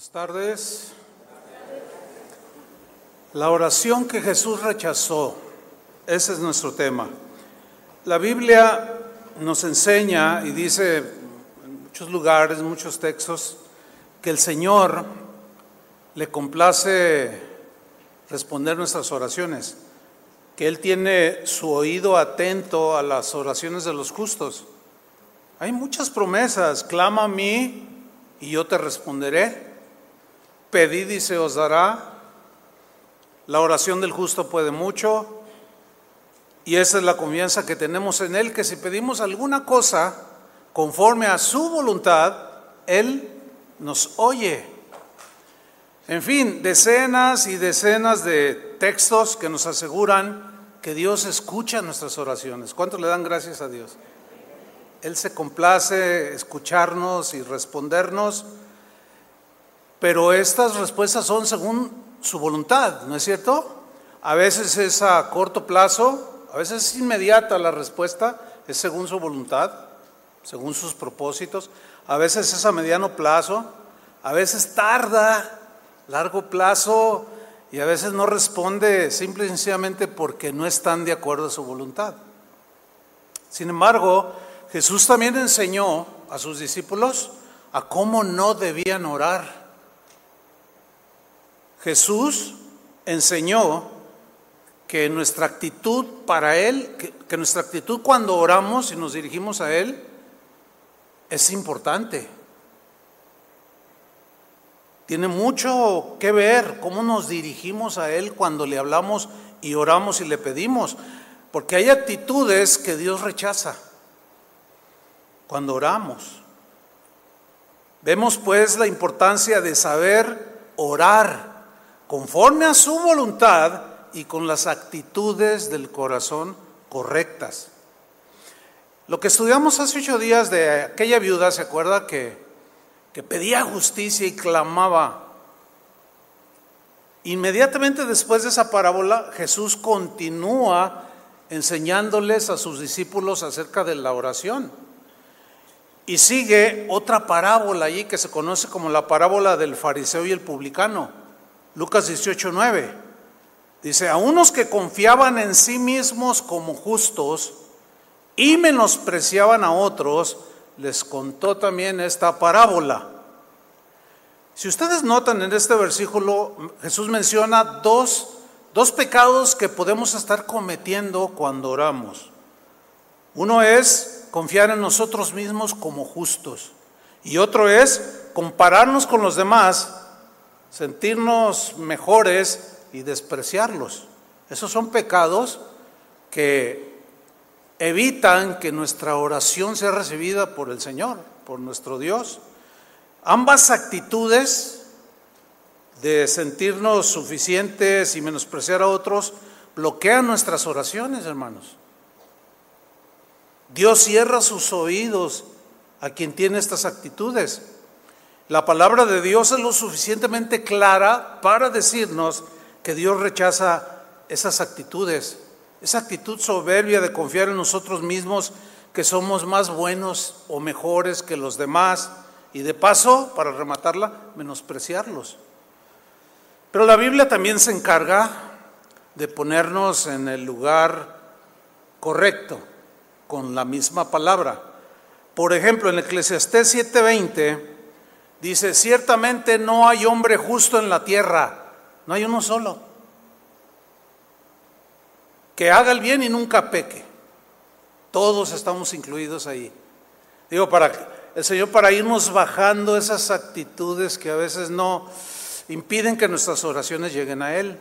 Buenas tardes. La oración que Jesús rechazó, ese es nuestro tema. La Biblia nos enseña y dice en muchos lugares, muchos textos, que el Señor le complace responder nuestras oraciones, que Él tiene su oído atento a las oraciones de los justos. Hay muchas promesas, clama a mí y yo te responderé. Pedid y se os dará. La oración del justo puede mucho. Y esa es la confianza que tenemos en Él, que si pedimos alguna cosa conforme a su voluntad, Él nos oye. En fin, decenas y decenas de textos que nos aseguran que Dios escucha nuestras oraciones. ¿Cuántos le dan gracias a Dios? Él se complace escucharnos y respondernos, pero estas respuestas son según su voluntad, ¿no es cierto? A veces es a corto plazo, a veces es inmediata la respuesta, es según su voluntad, según sus propósitos, a veces es a mediano plazo, a veces tarda, largo plazo, y a veces no responde simple y sencillamente porque no están de acuerdo a su voluntad. Sin embargo, Jesús también enseñó a sus discípulos a cómo no debían orar. Jesús enseñó que nuestra actitud para Él, que, nuestra actitud cuando oramos y nos dirigimos a Él, es importante. Tiene mucho que ver cómo nos dirigimos a Él cuando le hablamos y oramos y le pedimos, porque hay actitudes que Dios rechaza cuando oramos. Vemos pues la importancia de saber orar conforme a su voluntad y con las actitudes del corazón correctas. Lo que estudiamos hace ocho días de aquella viuda, ¿se acuerda que, que pedía justicia y clamaba? Inmediatamente después de esa parábola, Jesús continúa enseñándoles a sus discípulos acerca de la oración. Y sigue otra parábola allí que se conoce como la parábola del fariseo y el publicano. Lucas 18, 9. Dice, a unos que confiaban en sí mismos como justos y menospreciaban a otros, les contó también esta parábola. Si ustedes notan en este versículo, Jesús menciona dos, dos pecados que podemos estar cometiendo cuando oramos. Uno es confiar en nosotros mismos como justos. Y otro es compararnos con los demás, sentirnos mejores y despreciarlos. Esos son pecados que evitan que nuestra oración sea recibida por el Señor, por nuestro Dios. Ambas actitudes de sentirnos suficientes y menospreciar a otros bloquean nuestras oraciones, hermanos. Dios cierra sus oídos a quien tiene estas actitudes. La palabra de Dios es lo suficientemente clara para decirnos que Dios rechaza esas actitudes, esa actitud soberbia de confiar en nosotros mismos que somos más buenos o mejores que los demás y de paso, para rematarla, menospreciarlos. Pero la Biblia también se encarga de ponernos en el lugar correcto con la misma palabra. Por ejemplo, en Eclesiastés 7:20 dice, ciertamente no hay hombre justo en la tierra, no hay uno solo, que haga el bien y nunca peque. Todos estamos incluidos ahí. Digo, para el Señor, para irnos bajando esas actitudes que a veces no impiden que nuestras oraciones lleguen a Él.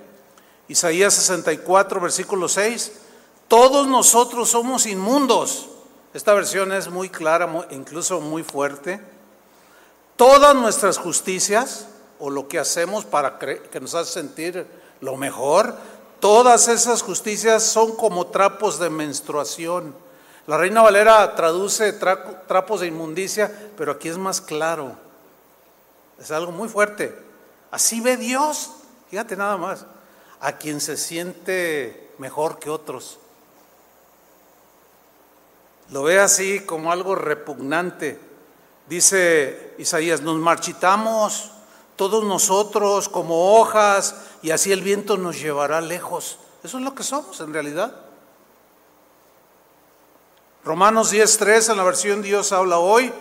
Isaías 64, versículo 6 todos nosotros somos inmundos. Esta versión es muy clara, incluso muy fuerte. Todas nuestras justicias o lo que hacemos para que nos hace sentir lo mejor, todas esas justicias son como trapos de menstruación. La Reina Valera traduce trapos de inmundicia, pero aquí es más claro. Es algo muy fuerte. Así ve Dios, fíjate nada más, a quien se siente mejor que otros lo ve así como algo repugnante. Dice Isaías, nos marchitamos, todos nosotros como hojas y así el viento nos llevará lejos. Eso es lo que somos en realidad. Romanos 10.3 en la versión Dios habla hoy,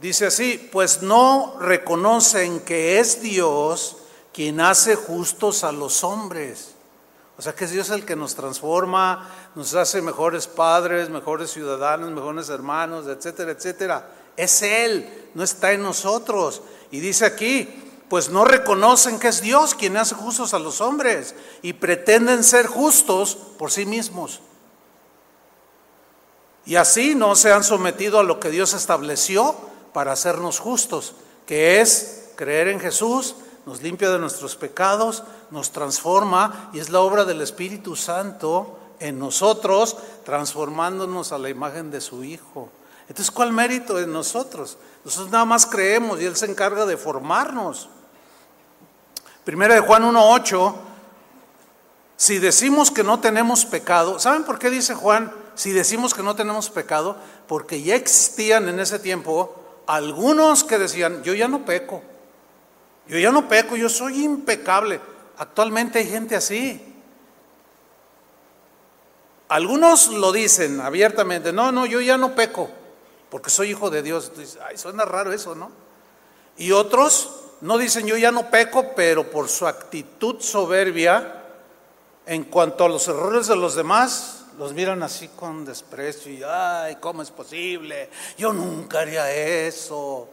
dice así, pues no reconocen que es Dios quien hace justos a los hombres. O sea que es Dios el que nos transforma, nos hace mejores padres, mejores ciudadanos, mejores hermanos, etcétera, etcétera. Es Él, no está en nosotros. Y dice aquí, pues no reconocen que es Dios quien hace justos a los hombres y pretenden ser justos por sí mismos. Y así no se han sometido a lo que Dios estableció para hacernos justos, que es creer en Jesús, nos limpia de nuestros pecados, nos transforma y es la obra del Espíritu Santo en nosotros, transformándonos a la imagen de su Hijo. Entonces, ¿cuál mérito en nosotros? Nosotros nada más creemos y Él se encarga de formarnos. Primera de Juan 1.8, si decimos que no tenemos pecado, ¿saben por qué dice Juan? Si decimos que no tenemos pecado, porque ya existían en ese tiempo algunos que decían, yo ya no peco, yo ya no peco, yo soy impecable. Actualmente hay gente así. Algunos lo dicen abiertamente, no, no, yo ya no peco, porque soy hijo de Dios. ay, suena raro eso, ¿no? Y otros no dicen yo ya no peco, pero por su actitud soberbia en cuanto a los errores de los demás, los miran así con desprecio y, ay, ¿cómo es posible? Yo nunca haría eso.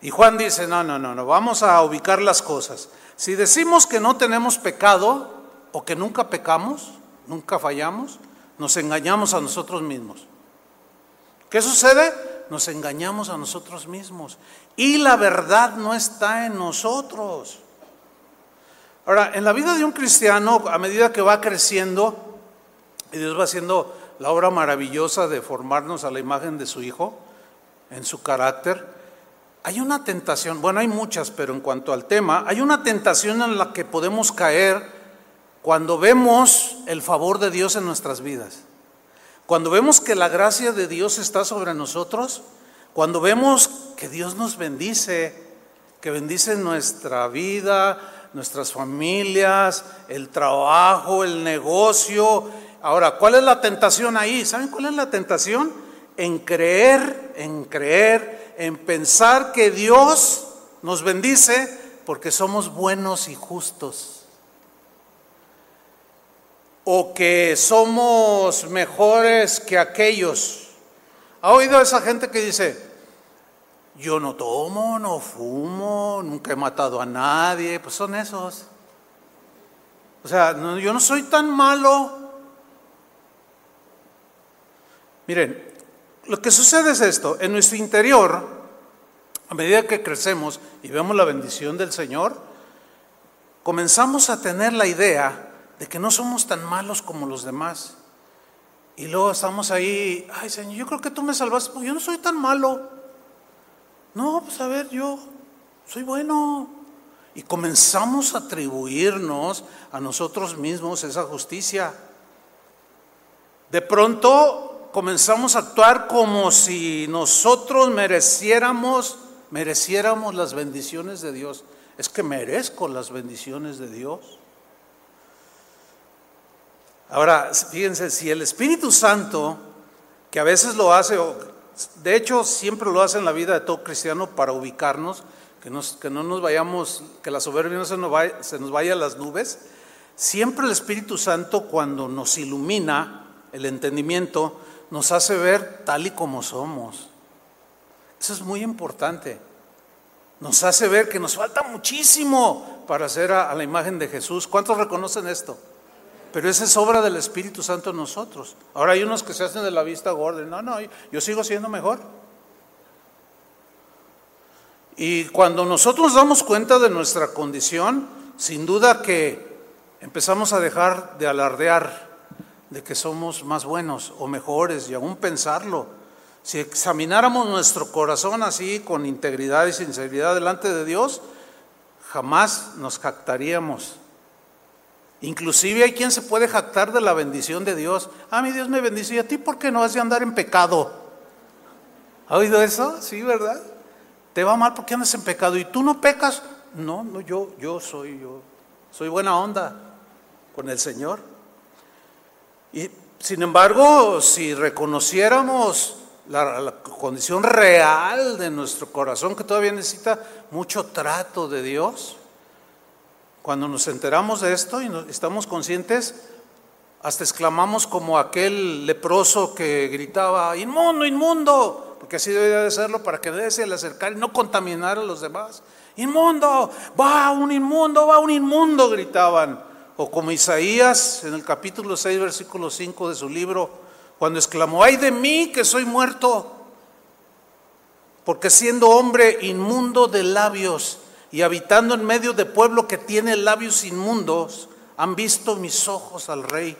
Y Juan dice, no, no, no, no, vamos a ubicar las cosas. Si decimos que no tenemos pecado o que nunca pecamos, nunca fallamos, nos engañamos a nosotros mismos. ¿Qué sucede? Nos engañamos a nosotros mismos. Y la verdad no está en nosotros. Ahora, en la vida de un cristiano, a medida que va creciendo, y Dios va haciendo la obra maravillosa de formarnos a la imagen de su Hijo, en su carácter, hay una tentación, bueno, hay muchas, pero en cuanto al tema, hay una tentación en la que podemos caer cuando vemos el favor de Dios en nuestras vidas. Cuando vemos que la gracia de Dios está sobre nosotros, cuando vemos que Dios nos bendice, que bendice nuestra vida, nuestras familias, el trabajo, el negocio. Ahora, ¿cuál es la tentación ahí? ¿Saben cuál es la tentación? En creer, en creer en pensar que Dios nos bendice porque somos buenos y justos. O que somos mejores que aquellos. ¿Ha oído esa gente que dice, yo no tomo, no fumo, nunca he matado a nadie? Pues son esos. O sea, yo no soy tan malo. Miren, lo que sucede es esto, en nuestro interior, a medida que crecemos y vemos la bendición del Señor, comenzamos a tener la idea de que no somos tan malos como los demás. Y luego estamos ahí, ay Señor, yo creo que tú me salvaste, porque yo no soy tan malo. No, pues a ver, yo soy bueno. Y comenzamos a atribuirnos a nosotros mismos esa justicia. De pronto comenzamos a actuar como si nosotros mereciéramos, mereciéramos las bendiciones de Dios. Es que merezco las bendiciones de Dios. Ahora, fíjense, si el Espíritu Santo, que a veces lo hace, de hecho siempre lo hace en la vida de todo cristiano para ubicarnos, que, no nos vayamos, que la soberbia no se nos, vaya, a las nubes, siempre el Espíritu Santo cuando nos ilumina el entendimiento, nos hace ver tal y como somos. Eso es muy importante. Nos hace ver que nos falta muchísimo para ser a, la imagen de Jesús. ¿Cuántos reconocen esto? Pero esa es obra del Espíritu Santo en nosotros. Ahora hay unos que se hacen de la vista gorda. No, no, yo sigo siendo mejor. Y cuando nosotros nos damos cuenta de nuestra condición, sin duda que empezamos a dejar de alardear de que somos más buenos o mejores y aún pensarlo. Si examináramos nuestro corazón así con integridad y sinceridad delante de Dios, jamás nos jactaríamos. Inclusive hay quien se puede jactar de la bendición de Dios. Ah, mi Dios me bendice. ¿Y a ti por qué no has de andar en pecado? ¿Ha oído eso? Sí, ¿verdad? te va mal porque andas en pecado y tú no pecas. No, no, yo, yo soy, yo soy buena onda con el Señor. Y sin embargo, si reconociéramos la, condición real de nuestro corazón, que todavía necesita mucho trato de Dios, cuando nos enteramos de esto y estamos conscientes, hasta exclamamos como aquel leproso que gritaba, inmundo, inmundo, porque así debería de serlo para que nadie se le y no contaminar a los demás. Inmundo, va un inmundo, va un inmundo, gritaban. O como Isaías en el capítulo 6, versículo 5 de su libro, cuando exclamó, ay de mí que soy muerto, porque siendo hombre inmundo de labios y habitando en medio de pueblo que tiene labios inmundos, han visto mis ojos al rey.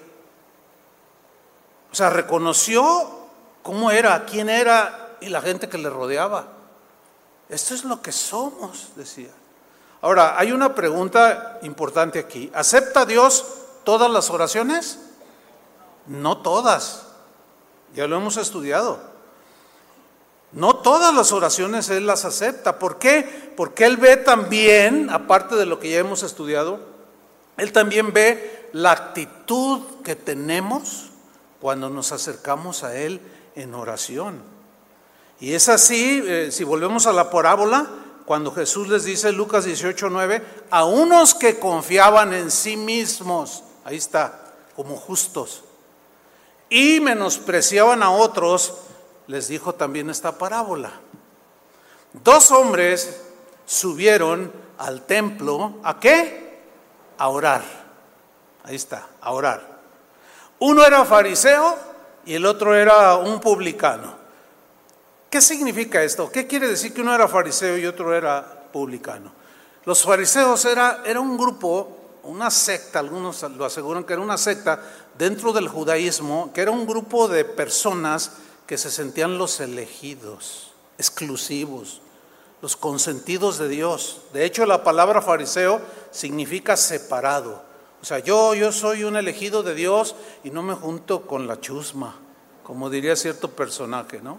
O sea, reconoció cómo era, quién era y la gente que le rodeaba. Esto es lo que somos, decía. Ahora, hay una pregunta importante aquí. ¿Acepta Dios todas las oraciones? No todas. Ya lo hemos estudiado. No todas las oraciones Él las acepta. ¿Por qué? Porque Él ve también, aparte de lo que ya hemos estudiado, Él también ve la actitud que tenemos cuando nos acercamos a Él en oración. Y es así, eh, si volvemos a la parábola, cuando Jesús les dice Lucas 18, 9, a unos que confiaban en sí mismos, ahí está, como justos, y menospreciaban a otros, les dijo también esta parábola. Dos hombres subieron al templo, ¿a qué? A orar. Ahí está, a orar. Uno era fariseo y el otro era un publicano. ¿Qué significa esto? ¿Qué quiere decir que uno era fariseo y otro era publicano? Los fariseos era, era un grupo, una secta, algunos lo aseguran que era una secta dentro del judaísmo, que era un grupo de personas que se sentían los elegidos, exclusivos, los consentidos de Dios. De hecho, la palabra fariseo significa separado. O sea, yo, yo soy un elegido de Dios y no me junto con la chusma, como diría cierto personaje, ¿no?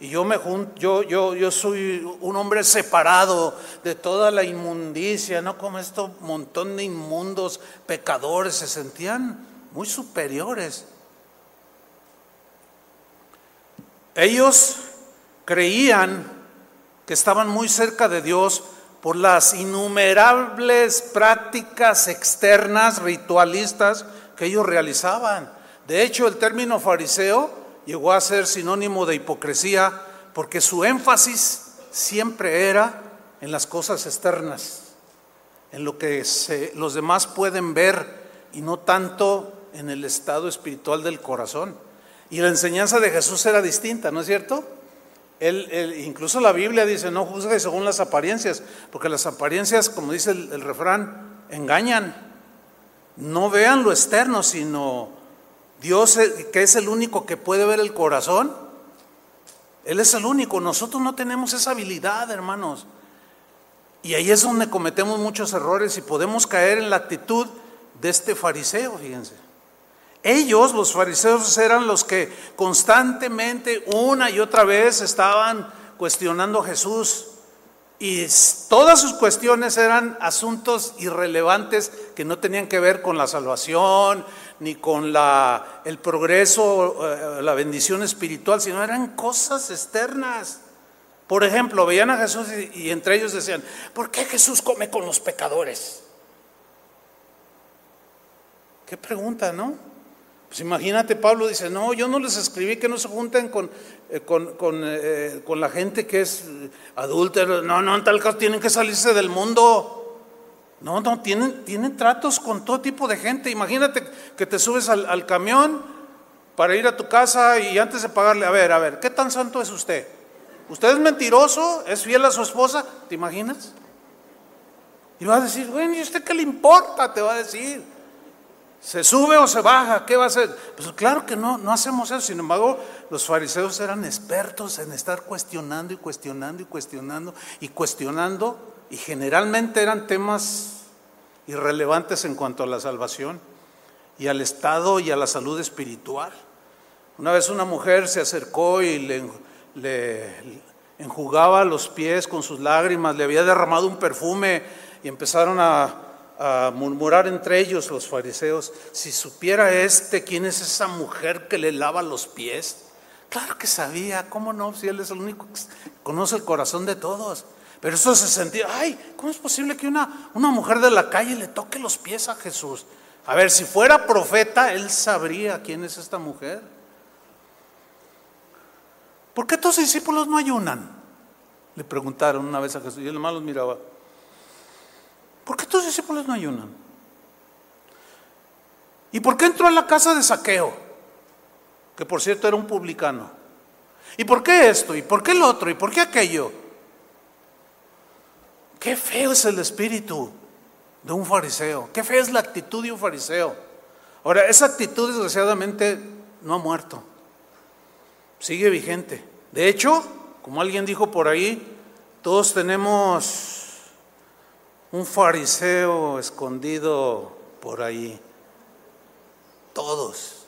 Y yo me junto, yo, yo, yo soy un hombre separado de toda la inmundicia, no como estos montón de inmundos pecadores, se sentían muy superiores. Ellos creían que estaban muy cerca de Dios por las innumerables prácticas externas, ritualistas que ellos realizaban. De hecho, el término fariseo llegó a ser sinónimo de hipocresía porque su énfasis siempre era en las cosas externas, en lo que los demás pueden ver y no tanto en el estado espiritual del corazón. Y la enseñanza de Jesús era distinta, ¿no es cierto? Él, incluso la Biblia dice, no juzgue según las apariencias, porque las apariencias, como dice el refrán, engañan. No vean lo externo, sino Dios, que es el único que puede ver el corazón, Él es el único. Nosotros no tenemos esa habilidad, hermanos. Y ahí es donde cometemos muchos errores y podemos caer en la actitud de este fariseo, fíjense. Ellos, los fariseos, eran los que constantemente, una y otra vez, estaban cuestionando a Jesús. Y todas sus cuestiones eran asuntos irrelevantes que no tenían que ver con la salvación, ni con la, el progreso, eh, la bendición espiritual, sino eran cosas externas. Por ejemplo, veían a Jesús y, entre ellos decían, ¿por qué Jesús come con los pecadores? Qué pregunta, ¿no? Pues imagínate, Pablo dice, no, yo no les escribí que no se junten con, eh, con, con, eh, con la gente que es adúltera, no, no, en tal caso tienen que salirse del mundo. No, no, tienen, tienen tratos con todo tipo de gente. Imagínate que te subes al, camión para ir a tu casa y antes de pagarle, a ver, a ver, ¿qué tan santo es usted? ¿Usted es mentiroso? ¿Es fiel a su esposa? ¿Te imaginas? Y va a decir, bueno, ¿y usted qué le importa? Te va a decir. ¿Se sube o se baja? ¿Qué va a hacer? Pues claro que no, no hacemos eso. Sin embargo, los fariseos eran expertos en estar cuestionando y cuestionando y cuestionando y cuestionando y generalmente eran temas irrelevantes en cuanto a la salvación y al estado y a la salud espiritual. Una vez una mujer se acercó y le, enjugaba los pies con sus lágrimas, le había derramado un perfume y empezaron a, a murmurar entre ellos los fariseos, si supiera este quién es esa mujer que le lava los pies. Claro que sabía, ¿cómo no? Si él es el único que conoce el corazón de todos. Pero eso se sentía, ay, ¿cómo es posible que una, una mujer de la calle le toque los pies a Jesús? A ver, si fuera profeta, él sabría quién es esta mujer. ¿Por qué tus discípulos no ayunan? Le preguntaron una vez a Jesús y él nomás los miraba. ¿Por qué tus discípulos no ayunan? ¿Y por qué entró a la casa de saqueo? Que por cierto era un publicano. ¿Y por qué esto? ¿Y por qué el otro? ¿Y por qué aquello? Qué feo es el espíritu de un fariseo. Qué fea es la actitud de un fariseo. Ahora, esa actitud desgraciadamente no ha muerto. Sigue vigente. De hecho, como alguien dijo por ahí, todos tenemos un fariseo escondido por ahí. Todos.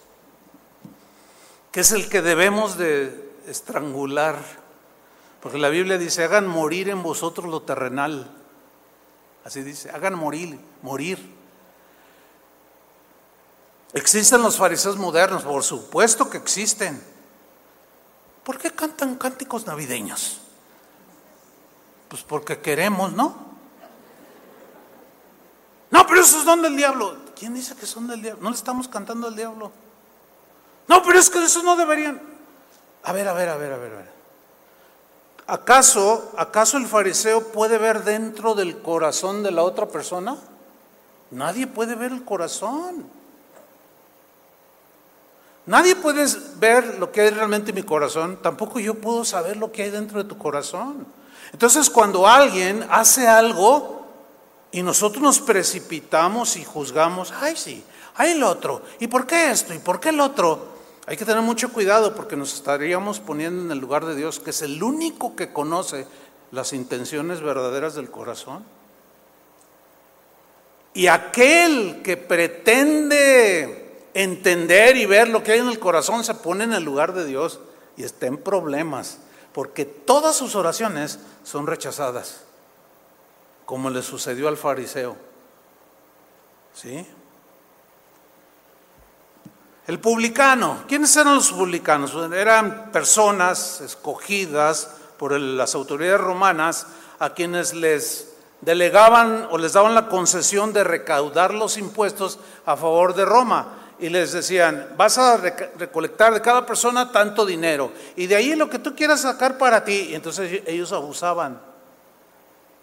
Que es el que debemos de estrangular. Porque la Biblia dice, hagan morir en vosotros lo terrenal. Así dice, hagan morir, morir. ¿Existen los fariseos modernos? Por supuesto que existen. ¿Por qué cantan cánticos navideños? Pues porque queremos, ¿no? No, pero esos son del diablo. ¿Quién dice que son del diablo? No le estamos cantando al diablo. No, pero es que eso no deberían. A ver, a ver, a ver, a ver, a ver. ¿Acaso, acaso el fariseo puede ver dentro del corazón de la otra persona? Nadie puede ver el corazón. Nadie puede ver lo que hay realmente en mi corazón. Tampoco yo puedo saber lo que hay dentro de tu corazón. Entonces, cuando alguien hace algo, y nosotros nos precipitamos y juzgamos, ay sí, ay el otro, ¿y por qué esto? ¿Y por qué el otro? Hay que tener mucho cuidado porque nos estaríamos poniendo en el lugar de Dios, que es el único que conoce las intenciones verdaderas del corazón. Y aquel que pretende entender y ver lo que hay en el corazón se pone en el lugar de Dios y está en problemas, porque todas sus oraciones son rechazadas como le sucedió al fariseo. ¿Sí? El publicano, ¿quiénes eran los publicanos? Eran personas escogidas por las autoridades romanas a quienes les delegaban o les daban la concesión de recaudar los impuestos a favor de Roma. Y les decían, vas a recolectar de cada persona tanto dinero. Y de ahí lo que tú quieras sacar para ti. Y entonces ellos abusaban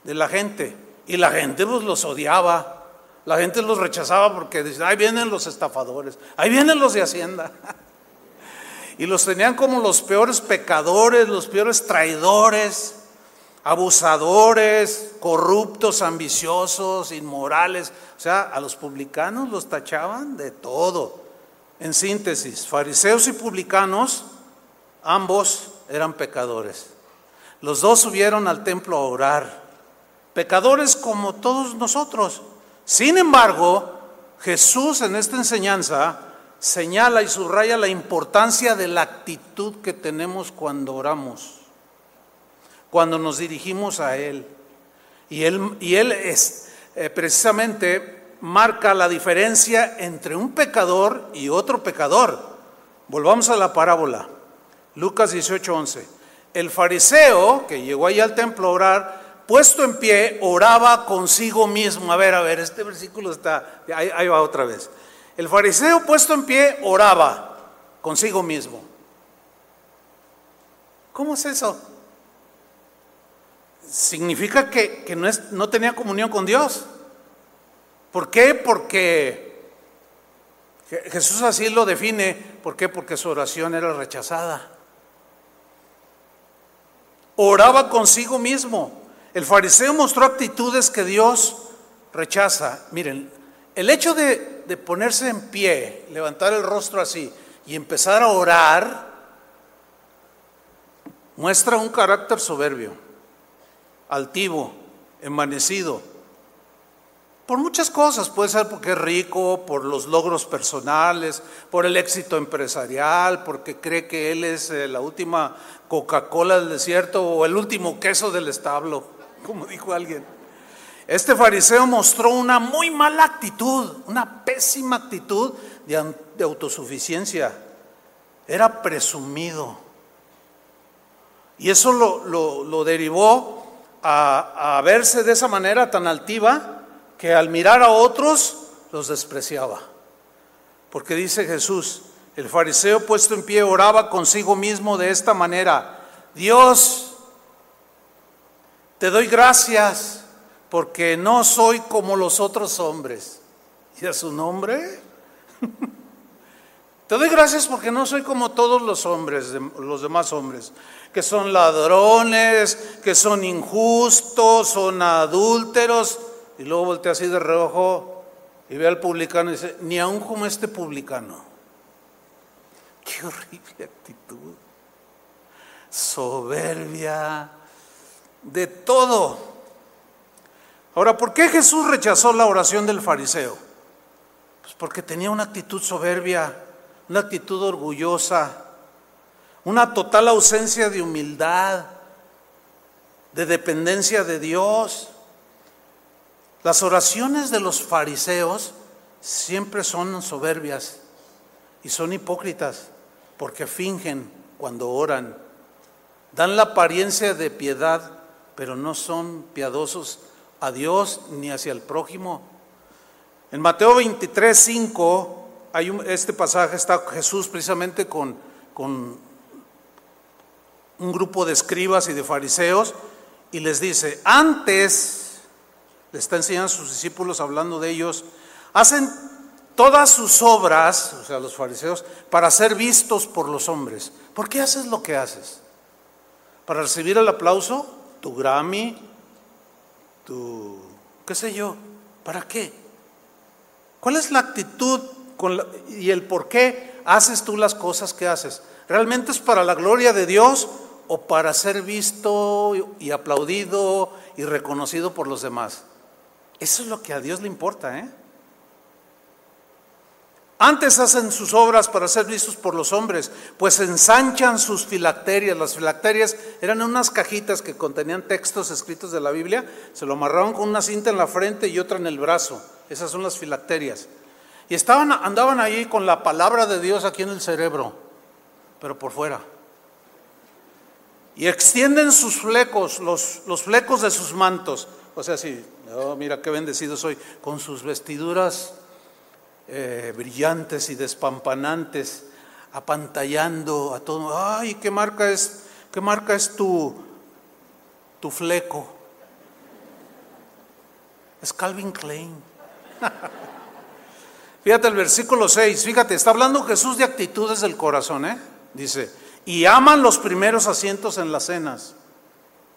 de la gente. Y la gente pues, los odiaba. La gente los rechazaba porque decían, ahí vienen los estafadores, ahí vienen los de Hacienda. Y los tenían como los peores pecadores, los peores traidores, abusadores, corruptos, ambiciosos, inmorales. O sea, a los publicanos los tachaban de todo. En síntesis, fariseos y publicanos, ambos eran pecadores. Los dos subieron al templo a orar pecadores como todos nosotros. Sin embargo, Jesús en esta enseñanza señala y subraya la importancia de la actitud que tenemos cuando oramos, cuando nos dirigimos a Él. Y Él, y él es, eh, precisamente marca la diferencia entre un pecador y otro pecador. Volvamos a la parábola, Lucas 18:11. El fariseo que llegó ahí al templo a orar, puesto en pie, oraba consigo mismo. A ver, a ver, este versículo está, ahí, va otra vez. El fariseo puesto en pie oraba consigo mismo. ¿Cómo es eso? Significa que, no, es, no tenía comunión con Dios. ¿Por qué? Porque Jesús así lo define. ¿Por qué? Porque su oración era rechazada. Oraba consigo mismo. El fariseo mostró actitudes que Dios rechaza. Miren, el hecho de, ponerse en pie, levantar el rostro así y empezar a orar, muestra un carácter soberbio, altivo, envanecido. Por muchas cosas, puede ser porque es rico, por los logros personales, por el éxito empresarial, porque cree que él es eh, la última Coca-Cola del desierto o el último queso del establo, como dijo alguien. Este fariseo mostró una muy mala actitud, una pésima actitud de, autosuficiencia. Era presumido. Y eso lo, derivó a, a verse de esa manera tan altiva que al mirar a otros los despreciaba. Porque dice Jesús, el fariseo puesto en pie oraba consigo mismo de esta manera, Dios, te doy gracias porque no soy como los otros hombres. ¿Y a su nombre? Te doy gracias porque no soy como todos los hombres, los demás hombres, que son ladrones, que son injustos, son adúlteros, y luego voltea así de reojo y ve al publicano y dice, ni aún como este publicano. Qué horrible actitud. Soberbia, de todo. Ahora, ¿por qué Jesús rechazó la oración del fariseo? Pues porque tenía una actitud soberbia, una actitud orgullosa, una total ausencia de humildad, de dependencia de Dios. Las oraciones de los fariseos siempre son soberbias y son hipócritas porque fingen cuando oran. Dan la apariencia de piedad, pero no son piadosos a Dios ni hacia el prójimo. En Mateo 23, 5, hay este pasaje está Jesús precisamente con, con un grupo de escribas y de fariseos y les dice, antes le está enseñando a sus discípulos, hablando de ellos, hacen todas sus obras, o sea, los fariseos, para ser vistos por los hombres. ¿Por qué haces lo que haces? ¿Para recibir el aplauso? ¿Tu Grammy? ¿Tu qué sé yo? ¿Para qué? ¿Cuál es la actitud y el por qué haces tú las cosas que haces? ¿Realmente es para la gloria de Dios o para ser visto y aplaudido y reconocido por los demás? Eso es lo que a Dios le importa, ¿eh? Antes hacen sus obras para ser vistos por los hombres, pues ensanchan sus filacterias. Las filacterias eran unas cajitas que contenían textos escritos de la Biblia, se lo amarraban con una cinta en la frente y otra en el brazo. Esas son las filacterias. Y estaban, andaban ahí con la palabra de Dios aquí en el cerebro, pero por fuera. Y extienden sus flecos, los, flecos de sus mantos. O sea, sí, Oh, mira qué bendecido soy, con sus vestiduras eh, brillantes y despampanantes, apantallando a todo. Ay, ¿qué marca es, qué marca es tu, tu fleco? Es Calvin Klein. Fíjate el versículo 6, fíjate, está hablando Jesús de actitudes del corazón, ¿eh? Dice, y aman los primeros asientos en las cenas.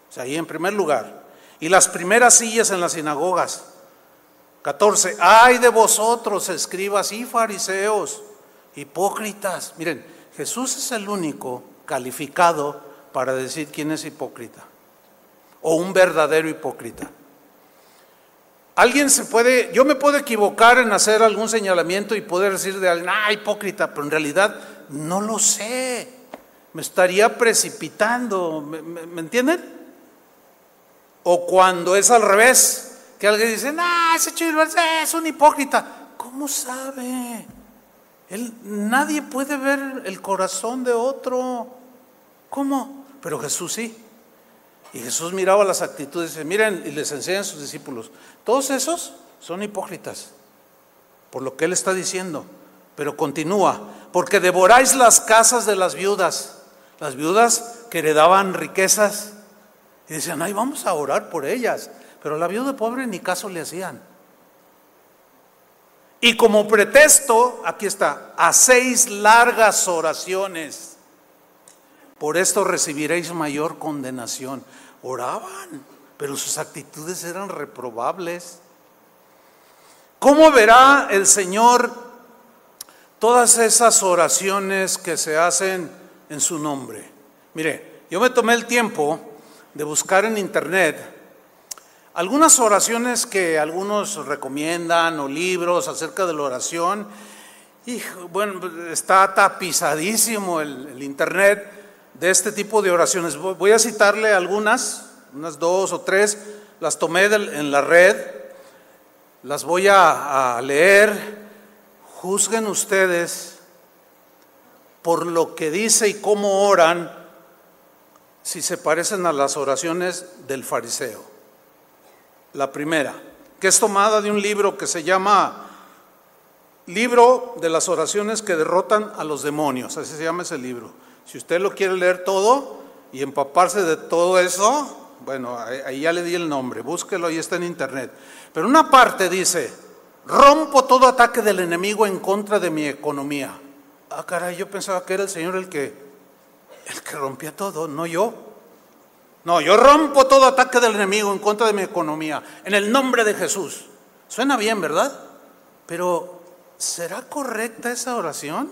O sea, ahí en primer lugar y las primeras sillas en las sinagogas. 14. Ay de vosotros, escribas y fariseos, hipócritas. Miren, Jesús es el único calificado para decir quién es hipócrita o un verdadero hipócrita. Alguien se puede, yo me puedo equivocar en hacer algún señalamiento y poder decir de alguien, ah, hipócrita, pero en realidad no lo sé. Me estaría precipitando, ¿me, me entienden? O cuando es al revés, que alguien dice, ah, ese chivo es un hipócrita. ¿Cómo sabe? Él, nadie puede ver el corazón de otro. ¿Cómo? Pero Jesús sí. Y Jesús miraba las actitudes y dice, miren, y les enseña a sus discípulos, todos esos son hipócritas, por lo que él está diciendo. Pero continúa, porque devoráis las casas de las viudas, las viudas que heredaban riquezas y decían, ay, vamos a orar por ellas. Pero la viuda pobre ni caso le hacían. Y como pretexto, aquí está, hacéis largas oraciones. Por esto recibiréis mayor condenación. Oraban, pero sus actitudes eran reprobables. ¿Cómo verá el Señor todas esas oraciones que se hacen en su nombre? Mire, yo me tomé el tiempo de buscar en internet Algunas oraciones que algunos recomiendan o libros acerca de la oración, y bueno, está tapizadísimo el, internet de este tipo de oraciones. Voy a citarle algunas, unas dos o tres, las tomé en la red, las voy a leer. Juzguen ustedes por lo que dice y cómo oran, si se parecen a las oraciones del fariseo. La primera, que es tomada de un libro que se llama Libro de las oraciones que derrotan a los demonios, así se llama ese libro. Si usted lo quiere leer todo y empaparse de todo eso, bueno, ahí ya le di el nombre, búsquelo, ahí está en internet. Pero una parte dice, rompo todo ataque del enemigo en contra de mi economía. Ah, caray, yo pensaba que era el Señor el que, el que rompía todo, no yo. No, yo rompo todo ataque del enemigo en contra de mi economía, en el nombre de Jesús. Suena bien, ¿verdad? Pero, ¿será correcta esa oración?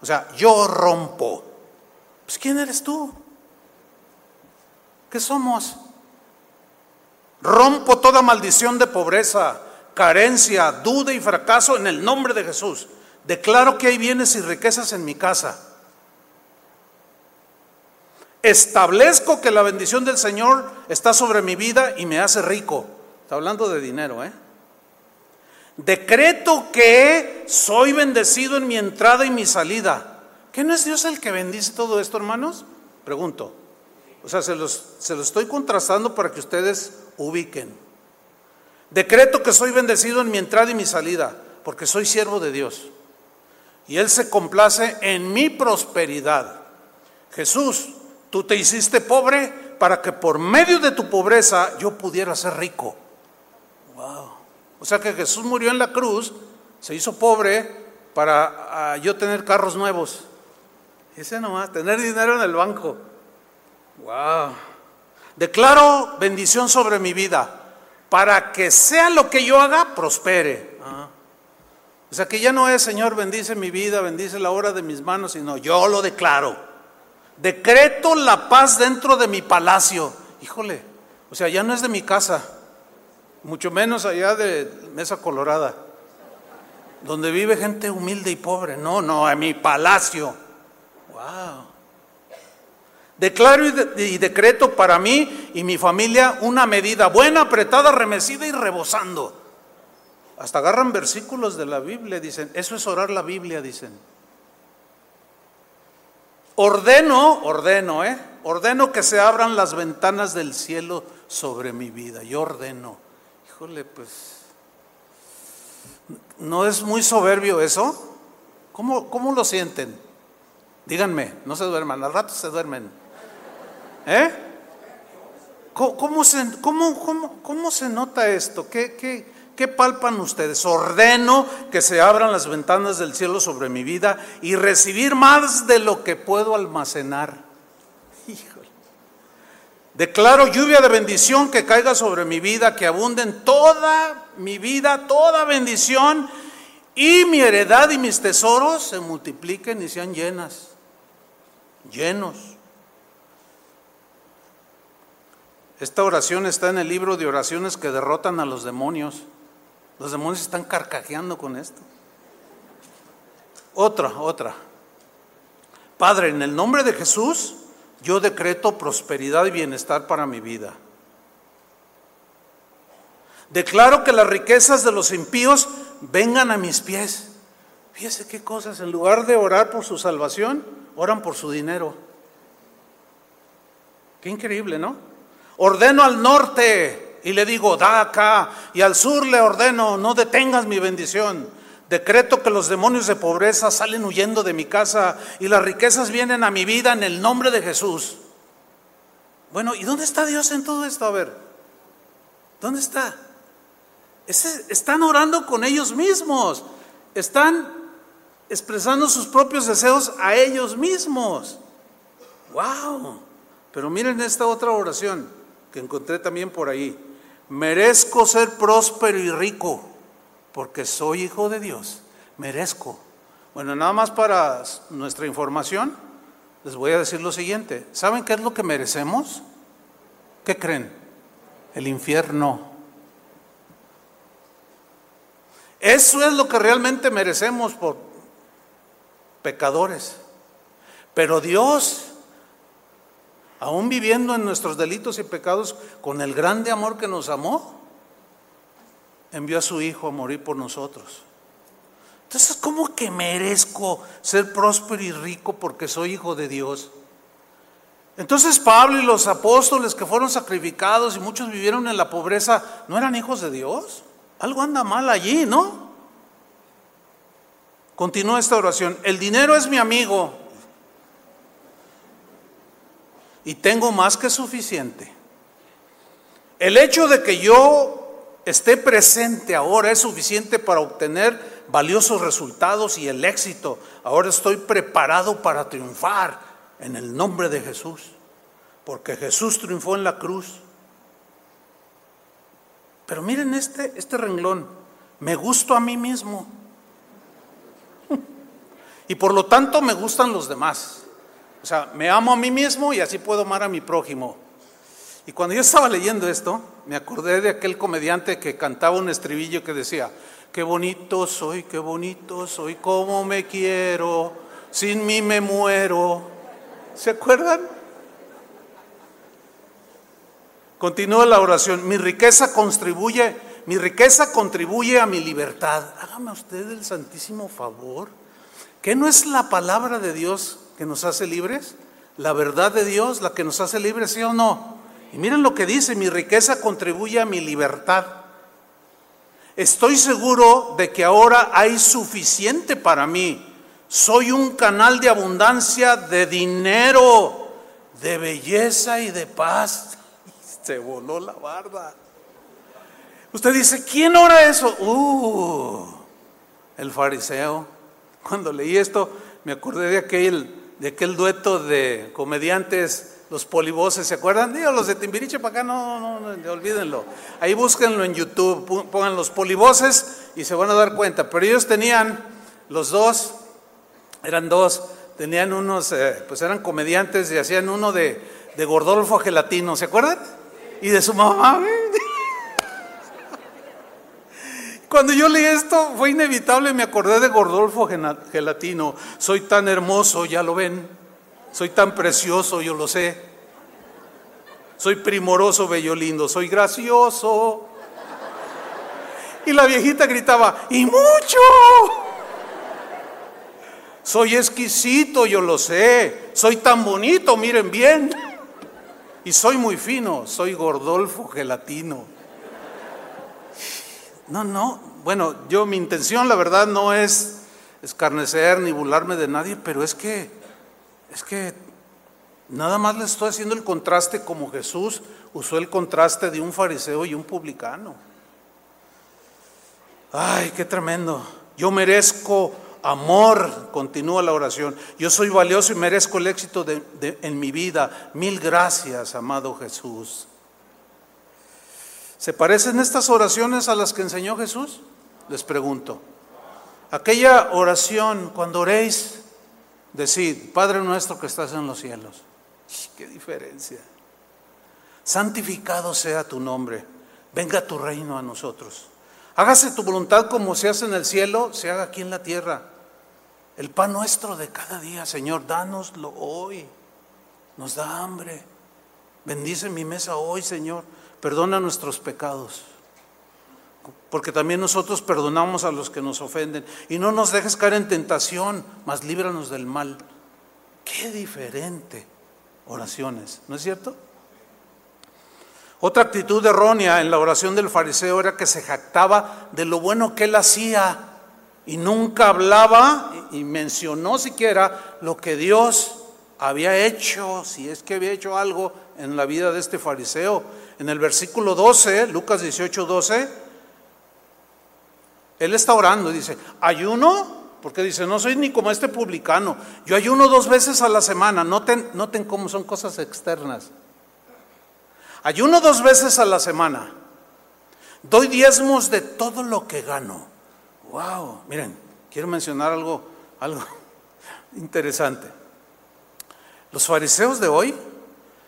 O sea, yo rompo. Pues ¿quién eres tú? ¿Qué somos? Rompo toda maldición de pobreza, carencia, duda y fracaso en el nombre de Jesús. Declaro que hay bienes y riquezas en mi casa. Establezco que la bendición del Señor está sobre mi vida y me hace rico. Está hablando de dinero, ¿eh? Decreto que soy bendecido en mi entrada y mi salida. ¿Qué no es Dios el que bendice todo esto, hermanos? Pregunto. O sea, se los, se los estoy contrastando para que ustedes ubiquen. Decreto que soy bendecido en mi entrada y mi salida, porque soy siervo de Dios. Y Él se complace en mi prosperidad. Jesús, tú te hiciste pobre para que por medio de tu pobreza yo pudiera ser rico. Wow. O sea que Jesús murió en la cruz, se hizo pobre para ah, yo tener carros nuevos. Ese nomás, tener dinero en el banco. Wow. Declaro bendición sobre mi vida para que sea lo que yo haga, prospere. Ah. O sea que ya no es, Señor, bendice mi vida, bendice la obra de mis manos, sino yo lo declaro. Decreto la paz dentro de mi palacio. Híjole, o sea, ya no es de mi casa, mucho menos allá de Mesa Colorada, donde vive gente humilde y pobre. No, no, en mi palacio. Wow. Declaro y, decreto para mí y mi familia una medida buena, apretada, remecida y rebosando. Hasta agarran versículos de la Biblia, dicen, eso es orar la Biblia, dicen. Ordeno, ordeno, ¿eh? Ordeno que se abran las ventanas del cielo sobre mi vida. Yo ordeno. Híjole, pues, ¿no es muy soberbio eso? ¿Cómo, cómo lo sienten? Díganme, no se duerman, al rato se duermen. ¿Eh? ¿Cómo, se, cómo, cómo, se, nota esto? ¿Qué, qué, qué palpan ustedes? Ordeno que se abran las ventanas del cielo sobre mi vida y recibir más de lo que puedo almacenar. Híjole. Declaro lluvia de bendición que caiga sobre mi vida, que abunde en toda mi vida, toda bendición, y mi heredad y mis tesoros se multipliquen y sean llenas llenos. Esta oración está en el libro de oraciones que derrotan a los demonios. Los demonios están carcajeando con esto. Otra, otra. Padre, en el nombre de Jesús, yo decreto prosperidad y bienestar para mi vida. Declaro que las riquezas de los impíos vengan a mis pies. Fíjese qué cosas, en lugar de orar por su salvación, oran por su dinero. Qué increíble, ¿no? Ordeno al norte y le digo, da acá, y al sur le ordeno, no detengas mi bendición. Decreto que los demonios de pobreza salen huyendo de mi casa y las riquezas vienen a mi vida en el nombre de Jesús. Bueno, ¿y dónde está Dios en todo esto? A ver, ¿dónde está? están orando con ellos mismos, están expresando sus propios deseos a ellos mismos. ¡Wow! Pero miren esta otra oración que encontré también por ahí merezco ser próspero y rico porque soy hijo de Dios, merezco. Bueno, nada más para nuestra información, les voy a decir lo siguiente. ¿Saben qué es lo que merecemos? ¿Qué creen? El infierno. Eso es lo que realmente merecemos por pecadores. Pero Dios aún viviendo en nuestros delitos y pecados, con el grande amor que nos amó, envió a su Hijo a morir por nosotros. Entonces, ¿cómo que merezco ser próspero y rico porque soy hijo de Dios? Entonces Pablo y los apóstoles que fueron sacrificados y muchos vivieron en la pobreza, ¿no eran hijos de Dios? Algo anda mal allí, ¿no? Continúa esta oración. El dinero es mi amigo y tengo más que suficiente. El hecho de que yo esté presente ahora es suficiente para obtener valiosos resultados y el éxito. Ahora estoy preparado para triunfar en el nombre de Jesús, porque Jesús triunfó en la cruz. Pero miren este, este renglón, me gusto a mí mismo. Y por lo tanto me gustan los demás. O sea, me amo a mí mismo y así puedo amar a mi prójimo. Y cuando yo estaba leyendo esto, me acordé de aquel comediante que cantaba un estribillo que decía, qué bonito soy, qué bonito soy, cómo me quiero, sin mí me muero. ¿Se acuerdan? Continúa la oración, mi riqueza contribuye, mi riqueza contribuye a mi libertad. Hágame usted el santísimo favor. ¿Qué no es la palabra de Dios que nos hace libres? La verdad de Dios la que nos hace libres, ¿sí o no? Y miren lo que dice, mi riqueza contribuye a mi libertad. Estoy seguro de que ahora hay suficiente para mí. Soy un canal de abundancia, de dinero, de belleza y de paz. Se voló la barba. Usted dice, ¿quién ora eso? Uh, el fariseo. Cuando leí esto, me acordé de aquel, de aquel dueto de comediantes los polivoces, ¿se acuerdan? Digo, los de Timbiriche para acá, no, no, no, olvídenlo. Ahí búsquenlo en YouTube, pongan los polivoces y se van a dar cuenta. Pero ellos tenían, los dos, eran dos, tenían unos, eh, pues eran comediantes y hacían uno de, de Gordolfo Gelatino, ¿se acuerdan? Y de su mamá. Cuando yo leí esto fue inevitable, me acordé de Gordolfo Gelatino. Soy tan hermoso, ya lo ven. Soy tan precioso, yo lo sé. Soy primoroso, bello, lindo. Soy gracioso. Y la viejita gritaba, ¡y mucho! Soy exquisito, yo lo sé. Soy tan bonito, miren bien. Y soy muy fino, soy gordolfo gelatino. No, no. Bueno, yo mi intención, la verdad, no es escarnecer ni burlarme de nadie, pero es que es que nada más le estoy haciendo el contraste como Jesús usó el contraste de un fariseo y un publicano. Ay, qué tremendo. Yo merezco amor, continúa la oración. Yo soy valioso y merezco el éxito en mi vida. Mil gracias, amado Jesús. ¿Se parecen estas oraciones a las que enseñó Jesús? Les pregunto. Aquella oración, cuando oréis, Decid, Padre nuestro que estás en los cielos. ¡Qué diferencia! Santificado sea tu nombre. Venga tu reino a nosotros. Hágase tu voluntad como se hace en el cielo, se haga aquí en la tierra. El pan nuestro de cada día, Señor, dánoslo hoy. Nos da hambre. Bendice mi mesa hoy, Señor. Perdona nuestros pecados porque también nosotros perdonamos a los que nos ofenden. Y no nos dejes caer en tentación, mas líbranos del mal. Qué diferente oraciones, ¿no es cierto? Otra actitud errónea en la oración del fariseo era que se jactaba de lo bueno que él hacía y nunca hablaba y mencionó siquiera lo que Dios había hecho, si es que había hecho algo en la vida de este fariseo. En el versículo 12, Lucas 18, 12, él está orando y dice, ayuno, porque dice, no soy ni como este publicano, yo ayuno dos veces a la semana, noten, noten cómo son cosas externas. Ayuno dos veces a la semana, doy diezmos de todo lo que gano. Wow, miren, quiero mencionar algo, algo interesante. Los fariseos de hoy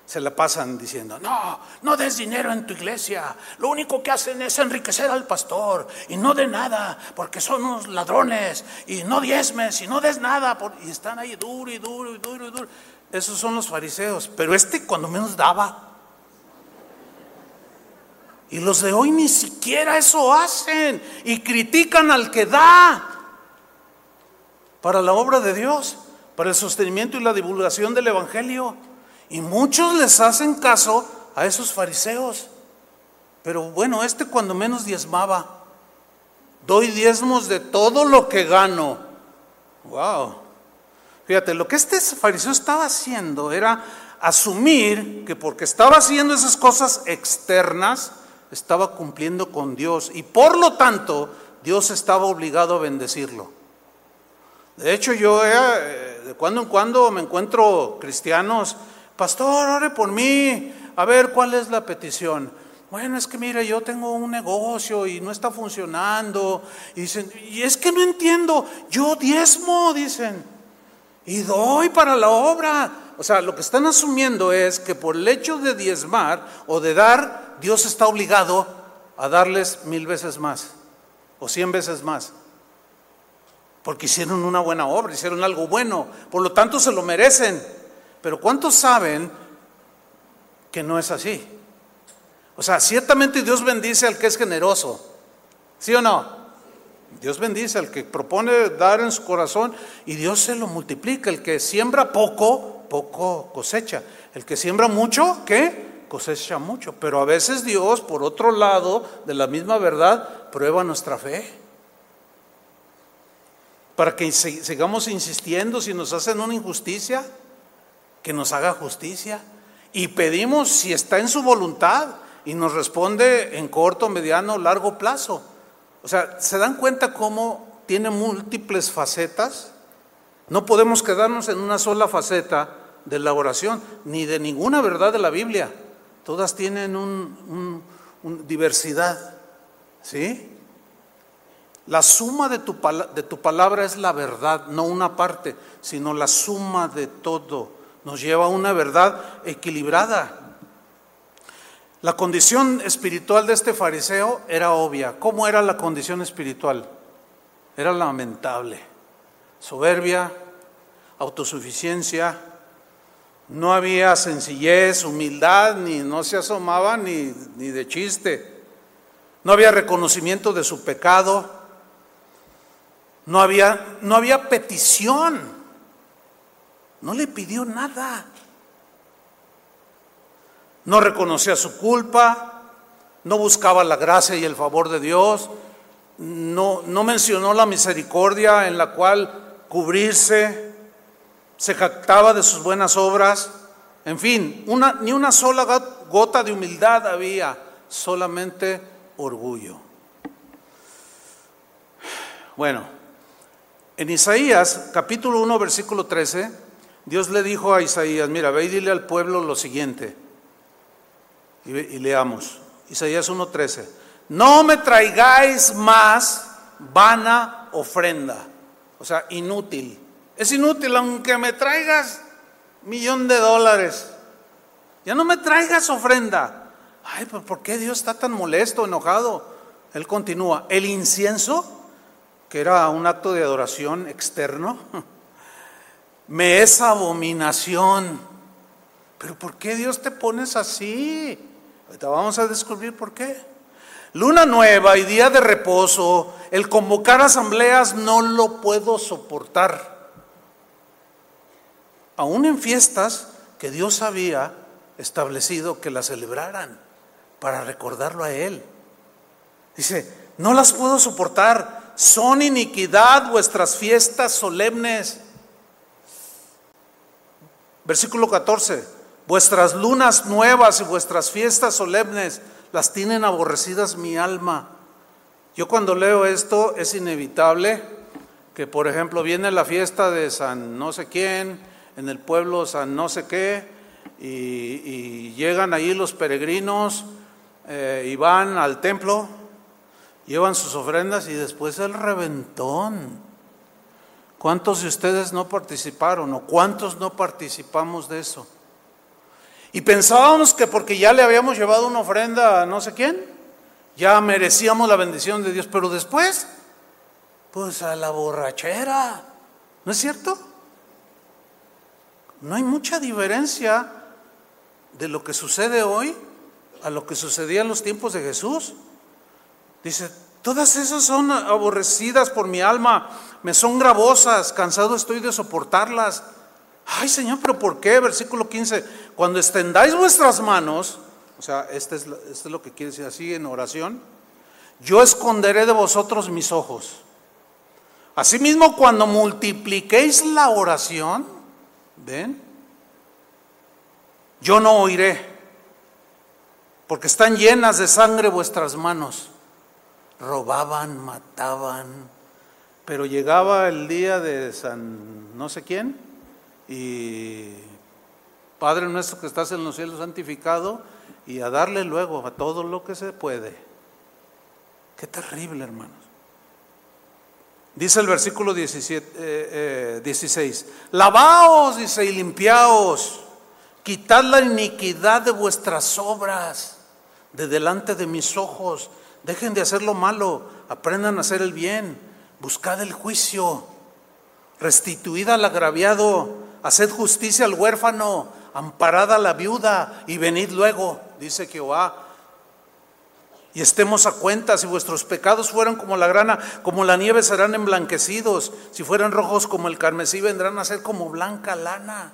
se la pasan diciendo, no, no des dinero en tu iglesia, lo único que hacen es enriquecer al pastor y no de nada, porque son unos ladrones, y no diezmes y no des nada, y están ahí duro y duro y duro y duro. Esos son los fariseos, pero este cuando menos daba. Y los de hoy ni siquiera eso hacen y critican al que da para la obra de Dios, para el sostenimiento y la divulgación del Evangelio. Y muchos les hacen caso a esos fariseos. Pero bueno, este cuando menos diezmaba. Doy diezmos de todo lo que gano. Wow. Fíjate, lo que este fariseo estaba haciendo era asumir que porque estaba haciendo esas cosas externas, estaba cumpliendo con Dios y por lo tanto Dios estaba obligado a bendecirlo. De hecho, yo eh, de cuando en cuando me encuentro cristianos pastor, ore por mí, a ver cuál es la petición. Bueno, es que mire, yo tengo un negocio y no está funcionando. Y dicen, y es que no entiendo, yo diezmo, dicen, y doy para la obra. O sea, lo que están asumiendo es que por el hecho de diezmar o de dar, Dios está obligado a darles mil veces más o cien veces más. Porque hicieron una buena obra, hicieron algo bueno, por lo tanto se lo merecen. Pero ¿cuántos saben que no es así? O sea, ciertamente Dios bendice al que es generoso. ¿Sí o no? Dios bendice al que propone dar en su corazón y Dios se lo multiplica. El que siembra poco, poco cosecha. El que siembra mucho, ¿qué? Cosecha mucho. Pero a veces Dios, por otro lado, de la misma verdad, prueba nuestra fe. Para que sigamos insistiendo si nos hacen una injusticia que nos haga justicia. Y pedimos si está en su voluntad y nos responde en corto, mediano, largo plazo. O sea, ¿se dan cuenta cómo tiene múltiples facetas? No podemos quedarnos en una sola faceta de la oración, ni de ninguna verdad de la Biblia. Todas tienen un, diversidad. ¿Sí? La suma de tu, de tu palabra es la verdad, no una parte, sino la suma de todo nos lleva a una verdad equilibrada. La condición espiritual de este fariseo era obvia. ¿Cómo era la condición espiritual? Era lamentable. Soberbia, autosuficiencia, no había sencillez, humildad, ni no se asomaba ni, ni de chiste. No había reconocimiento de su pecado. No había, no había petición. No le pidió nada. No reconocía su culpa, no buscaba la gracia y el favor de Dios, no, no mencionó la misericordia en la cual cubrirse, se jactaba de sus buenas obras, en fin, una, ni una sola gota de humildad había, solamente orgullo. Bueno, en Isaías capítulo 1 versículo 13, Dios le dijo a Isaías, mira, ve y dile al pueblo lo siguiente. Y, leamos, Isaías 1.13, no me traigáis más vana ofrenda, o sea, inútil. Es inútil aunque me traigas millón de dólares. Ya no me traigas ofrenda. Ay, pues ¿por qué Dios está tan molesto, enojado? Él continúa, el incienso, que era un acto de adoración externo, me es abominación. Pero ¿por qué Dios te pones así? Ahorita vamos a descubrir por qué. Luna nueva y día de reposo, el convocar asambleas no lo puedo soportar. Aún en fiestas que Dios había establecido que las celebraran para recordarlo a Él. Dice, no las puedo soportar, son iniquidad vuestras fiestas solemnes. Versículo 14, vuestras lunas nuevas y vuestras fiestas solemnes las tienen aborrecidas mi alma. Yo cuando leo esto es inevitable que, por ejemplo, viene la fiesta de San no sé quién, en el pueblo San no sé qué, y, llegan ahí los peregrinos eh, y van al templo, llevan sus ofrendas y después el reventón. ¿Cuántos de ustedes no participaron o cuántos no participamos de eso? Y pensábamos que porque ya le habíamos llevado una ofrenda a no sé quién, ya merecíamos la bendición de Dios, pero después, pues a la borrachera, ¿no es cierto? No hay mucha diferencia de lo que sucede hoy a lo que sucedía en los tiempos de Jesús. Dice, todas esas son aborrecidas por mi alma, me son gravosas, cansado estoy de soportarlas. Ay Señor, pero ¿por qué? Versículo 15, cuando extendáis vuestras manos, o sea, este es, este es lo que quiere decir así en oración, yo esconderé de vosotros mis ojos. Asimismo, cuando multipliquéis la oración, ¿ven? Yo no oiré, porque están llenas de sangre vuestras manos. Robaban, mataban, pero llegaba el día de San no sé quién y Padre nuestro que estás en los cielos santificado y a darle luego a todo lo que se puede. Qué terrible, hermanos. Dice el versículo 17, 16, eh, eh, lavaos, dice, y limpiaos, quitad la iniquidad de vuestras obras de delante de mis ojos, dejen de hacer lo malo, aprendan a hacer el bien, buscad el juicio, restituid al agraviado, haced justicia al huérfano, amparad a la viuda y venid luego, dice Jehová. Y estemos a cuenta, si vuestros pecados fueran como la grana, como la nieve serán emblanquecidos, si fueran rojos como el carmesí vendrán a ser como blanca lana.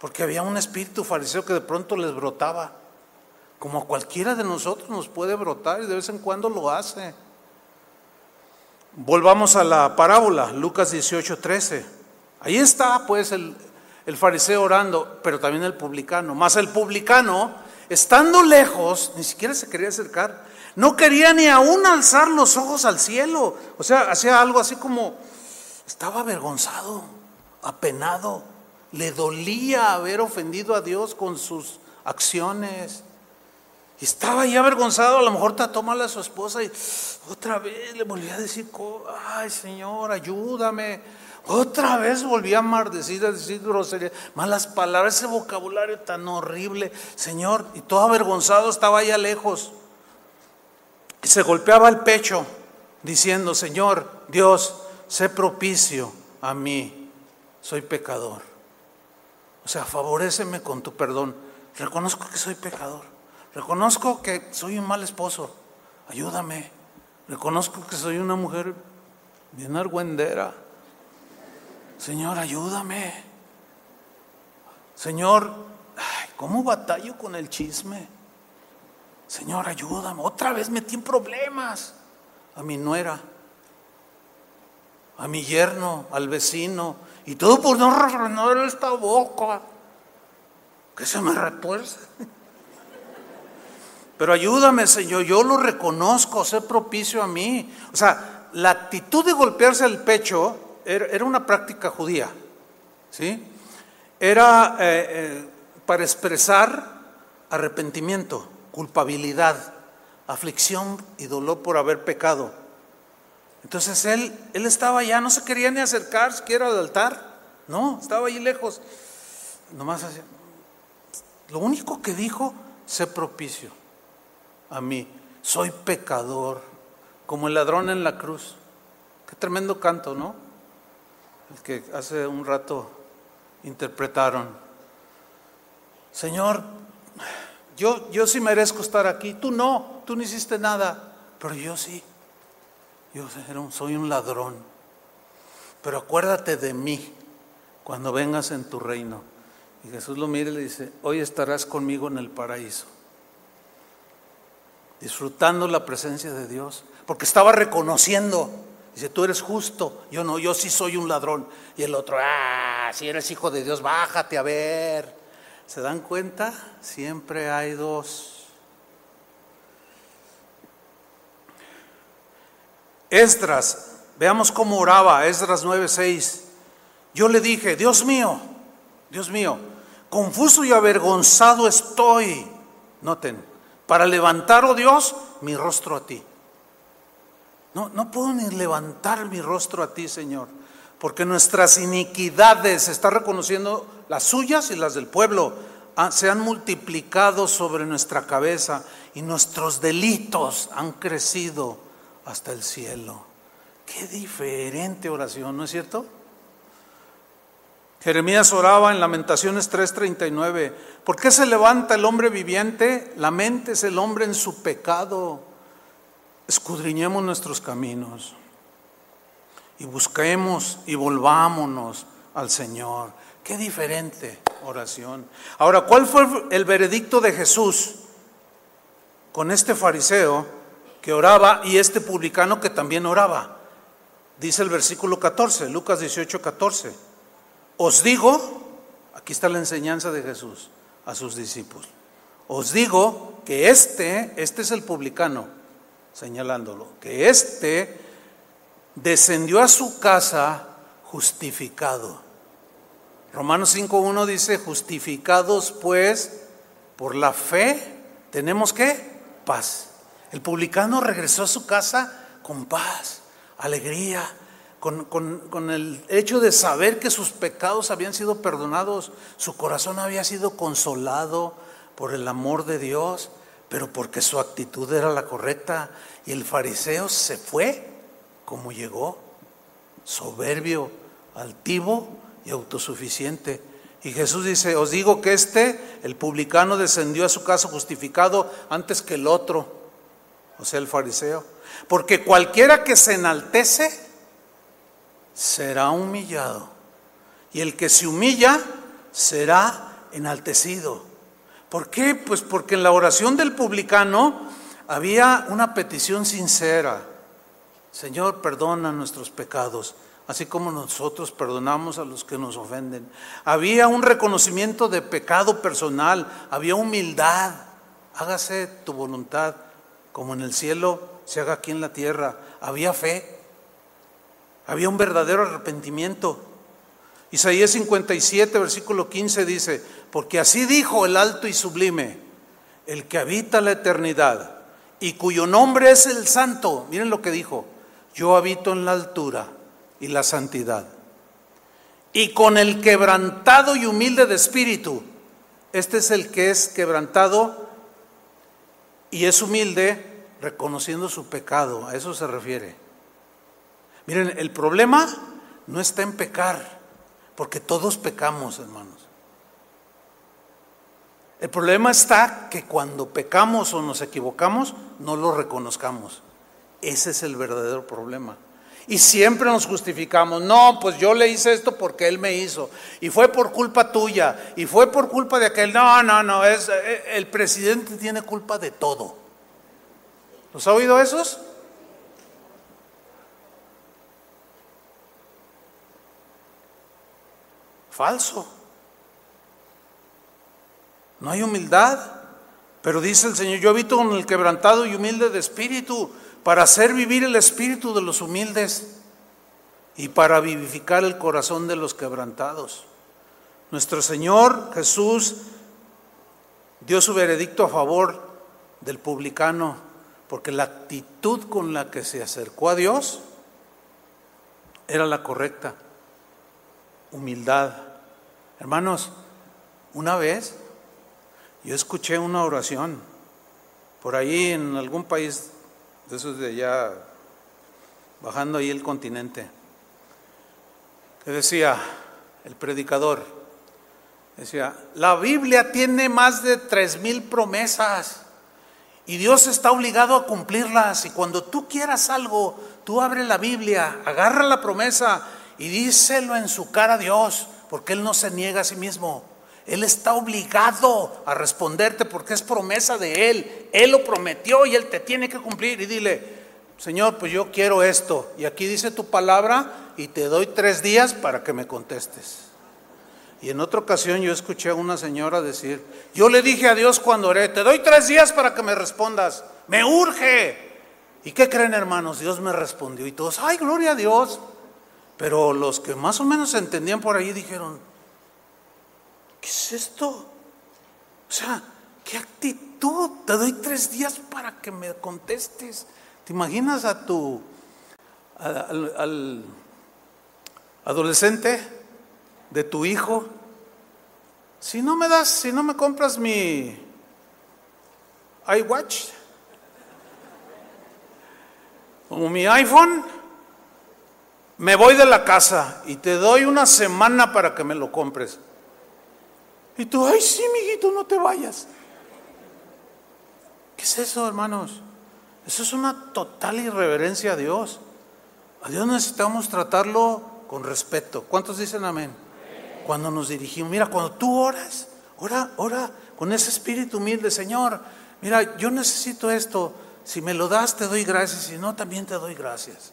Porque había un espíritu fariseo que de pronto les brotaba, como cualquiera de nosotros nos puede brotar y de vez en cuando lo hace. Volvamos a la parábola, Lucas 18, 13. Ahí está pues el, fariseo orando, pero también el publicano. Más el publicano, estando lejos, ni siquiera se quería acercar. No quería ni aún alzar los ojos al cielo. O sea, hacía algo así como, estaba avergonzado, apenado. Le dolía haber ofendido a Dios con sus acciones. Estaba ahí avergonzado, a lo mejor te mal a su esposa y otra vez le volvía a decir, ay Señor, ayúdame. Otra vez volví a maldecir, a decir groserías, malas palabras, ese vocabulario tan horrible, Señor, y todo avergonzado estaba allá lejos. Y se golpeaba el pecho diciendo, Señor, Dios, sé propicio a mí, soy pecador. O sea, favoreceme con tu perdón. Reconozco que soy pecador. Reconozco que soy un mal esposo. Ayúdame. Reconozco que soy una mujer bien argüendera. Señor, ayúdame. Señor, ¿cómo batallo con el chisme? Señor, ayúdame. Otra vez metí en problemas a mi nuera, a mi yerno, al vecino, y todo por no refrenar esta boca que se me retuerce. Pero ayúdame, Señor, yo lo reconozco, sé propicio a mí. O sea, la actitud de golpearse el pecho era una práctica judía, ¿sí? Era eh, eh, para expresar arrepentimiento, culpabilidad, aflicción y dolor por haber pecado. Entonces él, él estaba allá, no se quería ni acercar siquiera al altar, no, estaba ahí lejos. Nomás hacía. Lo único que dijo, sé propicio a mí, soy pecador, como el ladrón en la cruz. Qué tremendo canto, ¿no? que hace un rato interpretaron. Señor, yo, yo sí merezco estar aquí, tú no, tú no hiciste nada, pero yo sí. Yo soy un ladrón. Pero acuérdate de mí cuando vengas en tu reino. Y Jesús lo mira y le dice, hoy estarás conmigo en el paraíso. Disfrutando la presencia de Dios. Porque estaba reconociendo Dice, tú eres justo, yo no, yo sí soy un ladrón. Y el otro, ah, si eres hijo de Dios, bájate a ver. ¿Se dan cuenta? Siempre hay dos. Esdras, veamos cómo oraba, Esdras 9:6. Yo le dije, Dios mío, Dios mío, confuso y avergonzado estoy. Noten, para levantar, oh Dios, mi rostro a ti. No, no puedo ni levantar mi rostro a ti, Señor, porque nuestras iniquidades, está reconociendo las suyas y las del pueblo, ah, se han multiplicado sobre nuestra cabeza y nuestros delitos han crecido hasta el cielo. Qué diferente oración, ¿no es cierto? Jeremías oraba en Lamentaciones 3:39, ¿por qué se levanta el hombre viviente? La mente es el hombre en su pecado. Escudriñemos nuestros caminos y busquemos y volvámonos al Señor. Qué diferente oración. Ahora, ¿cuál fue el veredicto de Jesús con este fariseo que oraba y este publicano que también oraba? Dice el versículo 14, Lucas 18, 14. Os digo, aquí está la enseñanza de Jesús a sus discípulos. Os digo que este, este es el publicano, señalándolo, que este descendió a su casa justificado. Romanos 5.1 dice, justificados pues por la fe, tenemos que paz. El publicano regresó a su casa con paz, alegría, con, el hecho de saber que sus pecados habían sido perdonados, su corazón había sido consolado por el amor de Dios, pero porque su actitud era la correcta. Y el fariseo se fue como llegó, soberbio, altivo y autosuficiente. Y Jesús dice, os digo que este, el publicano, descendió a su casa justificado antes que el otro, o sea, el fariseo. Porque cualquiera que se enaltece será humillado. Y el que se humilla será enaltecido. ¿Por qué? Pues porque en la oración del publicano había una petición sincera. Señor, perdona nuestros pecados, así como nosotros perdonamos a los que nos ofenden. Había un reconocimiento de pecado personal, había humildad. Hágase tu voluntad, como en el cielo se haga aquí en la tierra. Había fe, había un verdadero arrepentimiento. Isaías 57, versículo 15 dice, porque así dijo el alto y sublime, el que habita la eternidad y cuyo nombre es el santo. Miren lo que dijo yo habito en la altura y la santidad. Y con el quebrantado y humilde de espíritu, este es el que es quebrantado y es humilde reconociendo su pecado, a eso se refiere. Miren, el problema no está en pecar, porque todos pecamos, hermanos. El problema está que cuando pecamos o nos equivocamos, no lo reconozcamos. Ese es el verdadero problema. Y siempre nos justificamos, no, pues yo le hice esto porque él me hizo, y fue por culpa tuya, y fue por culpa de aquel. No, no, no, es, eh, el presidente tiene culpa de todo. ¿Los ha oído esos? Falso. No hay humildad. Pero dice el Señor, yo habito con el quebrantado y humilde de espíritu para hacer vivir el espíritu de los humildes y para vivificar el corazón de los quebrantados. Nuestro Señor Jesús dio su veredicto a favor del publicano, porque la actitud con la que se acercó a Dios era la correcta, humildad. Hermanos, una vez yo escuché una oración por ahí en algún país de esos de allá, bajando ahí el continente, que decía el predicador, decía, la Biblia tiene más de tres mil promesas y Dios está obligado a cumplirlas y cuando tú quieras algo, tú abre la Biblia, agarra la promesa y díselo en su cara a Dios, porque Él no se niega a sí mismo. Él está obligado a responderte porque es promesa de Él. Él lo prometió y Él te tiene que cumplir. Y dile, Señor, pues yo quiero esto. Y aquí dice tu palabra y te doy tres días para que me contestes. Y en otra ocasión yo escuché a una señora decir, yo le dije a Dios cuando oré, te doy tres días para que me respondas. Me urge. ¿Y qué creen hermanos? Dios me respondió y todos, ay, gloria a Dios. Pero los que más o menos entendían por ahí dijeron, ¿Qué es esto? O sea, ¿qué actitud? Te doy tres días para que me contestes. ¿Te imaginas a tu, al, Adolescente, de tu hijo, si no me das, si no me compras mi iWatch o mi iPhone, me voy de la casa y te doy una semana para que me lo compres. Y tú, ay, sí, mijito, no te vayas. ¿Qué es eso, hermanos? Eso es una total irreverencia a Dios. A Dios necesitamos tratarlo con respeto. ¿Cuántos dicen amén? Cuando nos dirigimos, mira, cuando tú oras, ora, ora con ese espíritu humilde, Señor, mira, yo necesito esto. Si me lo das, te doy gracias. Si no, también te doy gracias.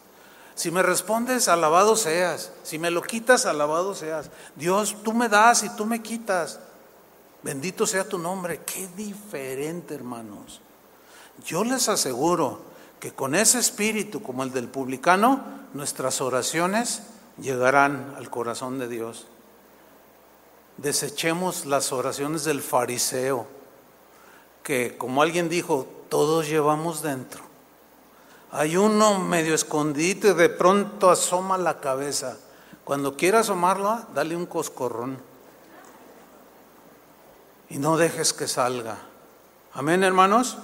Si me respondes, alabado seas. Si me lo quitas, alabado seas. Dios, tú me das y tú me quitas. Bendito sea tu nombre. Qué diferente, hermanos. Yo les aseguro que con ese espíritu como el del publicano, nuestras oraciones llegarán al corazón de Dios. Desechemos las oraciones del fariseo, que como alguien dijo, todos llevamos dentro. Hay uno medio escondido y de pronto asoma la cabeza. Cuando quiera asomarla, dale un coscorrón. Y no dejes que salga. Amén, hermanos.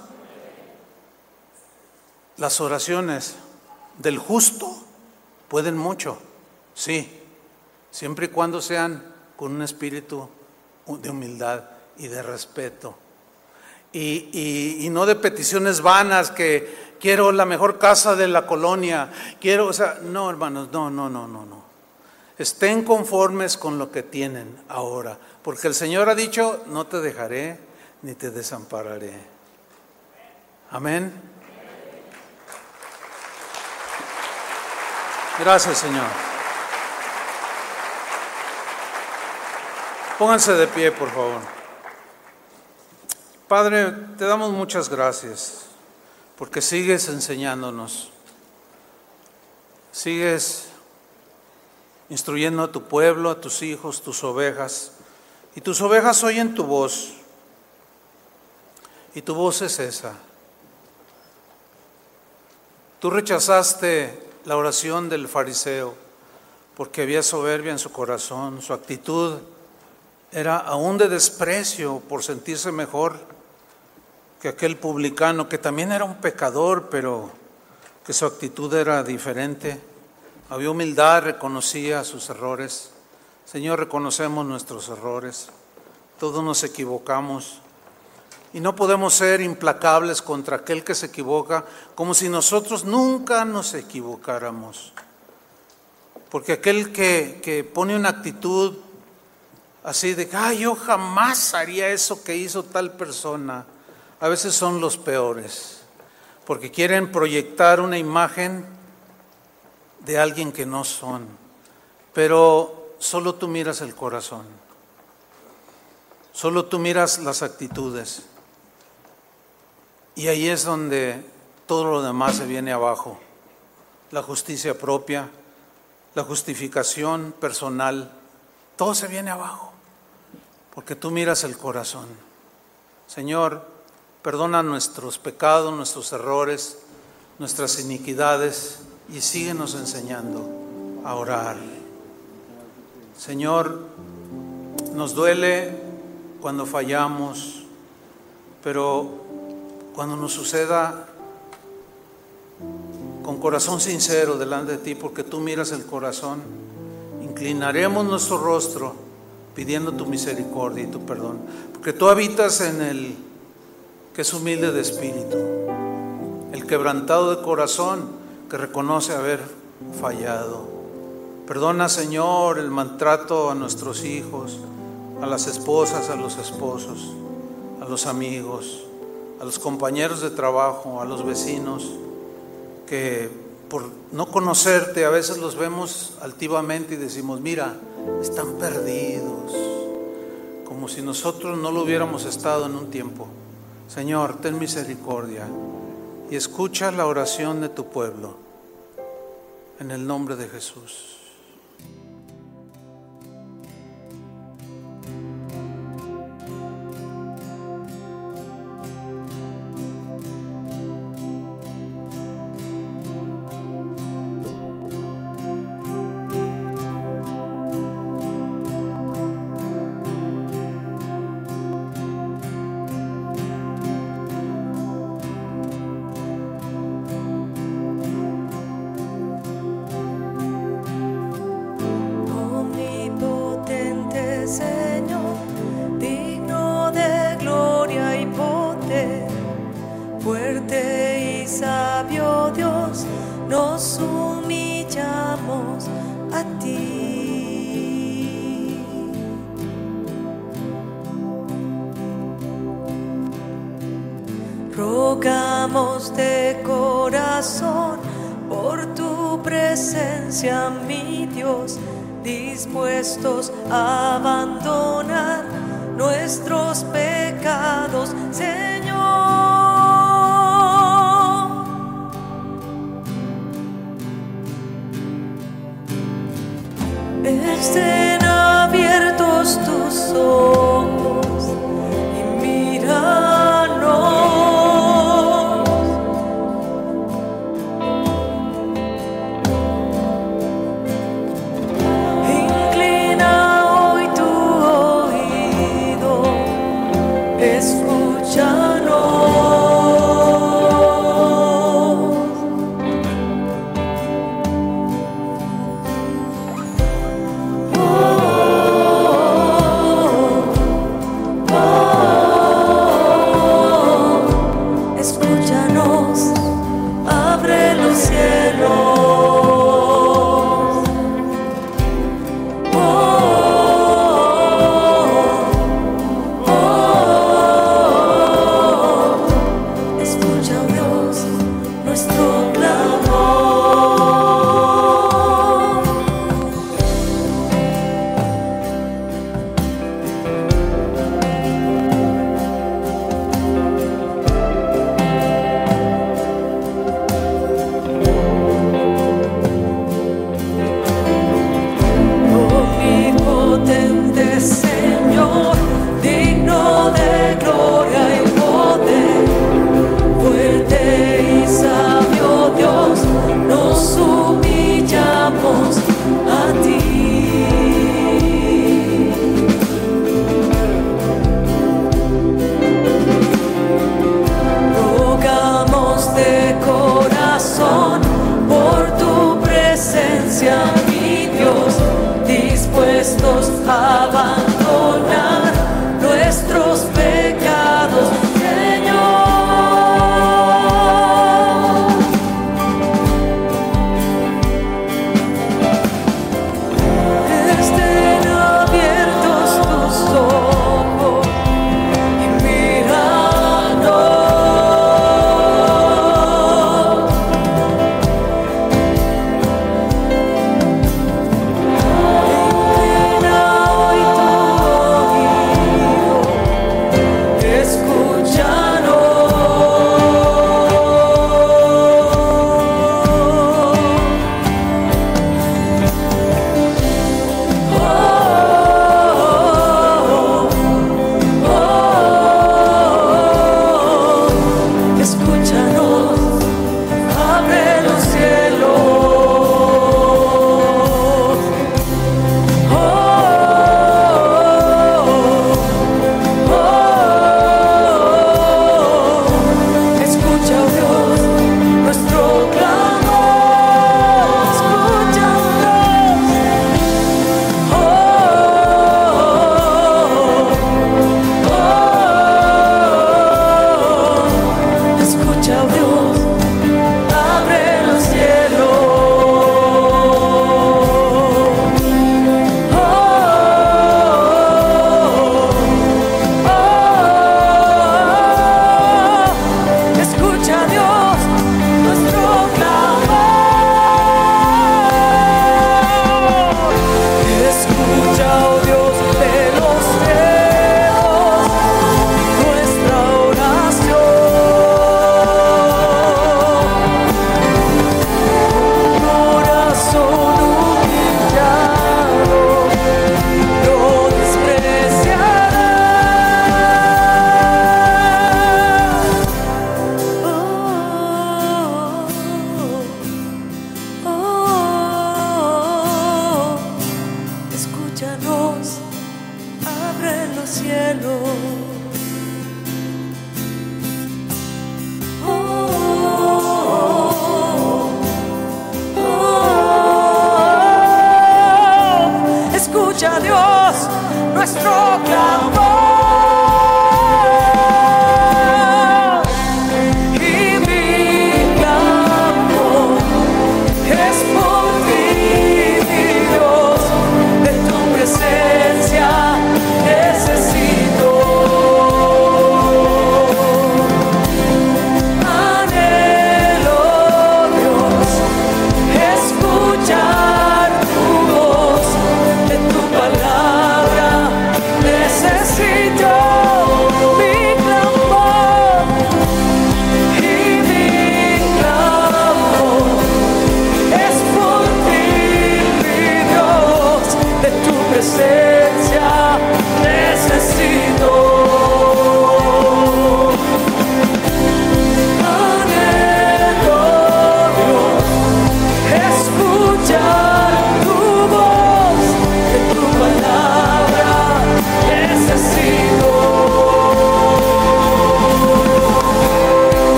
Las oraciones del justo pueden mucho, sí, siempre y cuando sean con un espíritu de humildad y de respeto. Y, no de peticiones vanas que quiero la mejor casa de la colonia, quiero, o sea, no hermanos, no, no, no, no, no. Estén conformes con lo que tienen ahora, porque el Señor ha dicho, no te dejaré ni te desampararé. Amén. Gracias, Señor. Pónganse de pie, por favor. Padre, te damos muchas gracias porque sigues enseñándonos. Sigues instruyendo a tu pueblo, a tus hijos, tus ovejas. Y tus ovejas oyen tu voz. Y tu voz es esa. Tú rechazaste la oración del fariseo, porque había soberbia en su corazón, su actitud era aún de desprecio por sentirse mejor que aquel publicano, que también era un pecador, pero que su actitud era diferente. Había humildad, reconocía sus errores. Señor, reconocemos nuestros errores. Todos nos equivocamos. Y no podemos ser implacables contra aquel que se equivoca como si nosotros nunca nos equivocáramos. Porque aquel que, pone una actitud así de, ay, yo jamás haría eso que hizo tal persona, a veces son los peores, porque quieren proyectar una imagen de alguien que no son, pero solo tú miras el corazón, solo tú miras las actitudes. Y ahí es donde todo lo demás se viene abajo. La justicia propia, la justificación personal, todo se viene abajo. Porque tú miras el corazón. Señor, perdona nuestros pecados, nuestros errores, nuestras iniquidades y síguenos enseñando a orar. Señor, nos duele cuando fallamos, pero cuando nos suceda con corazón sincero delante de ti, porque tú miras el corazón, inclinaremos nuestro rostro pidiendo tu misericordia y tu perdón, porque tú habitas en el que es humilde de espíritu, el quebrantado de corazón que reconoce haber fallado. Perdona, Señor, el maltrato a nuestros hijos, a las esposas, a los esposos, a los amigos a los compañeros de trabajo, a los vecinos, que por no conocerte a veces los vemos altivamente y decimos, mira, están perdidos, como si nosotros no lo hubiéramos estado en un tiempo. Señor, ten misericordia y escucha la oración de tu pueblo en el nombre de Jesús.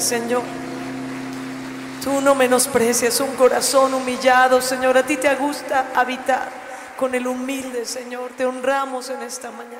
Señor. Tú no menosprecias un corazón humillado, Señor. A ti te gusta habitar con el humilde, Señor. Te honramos en esta mañana.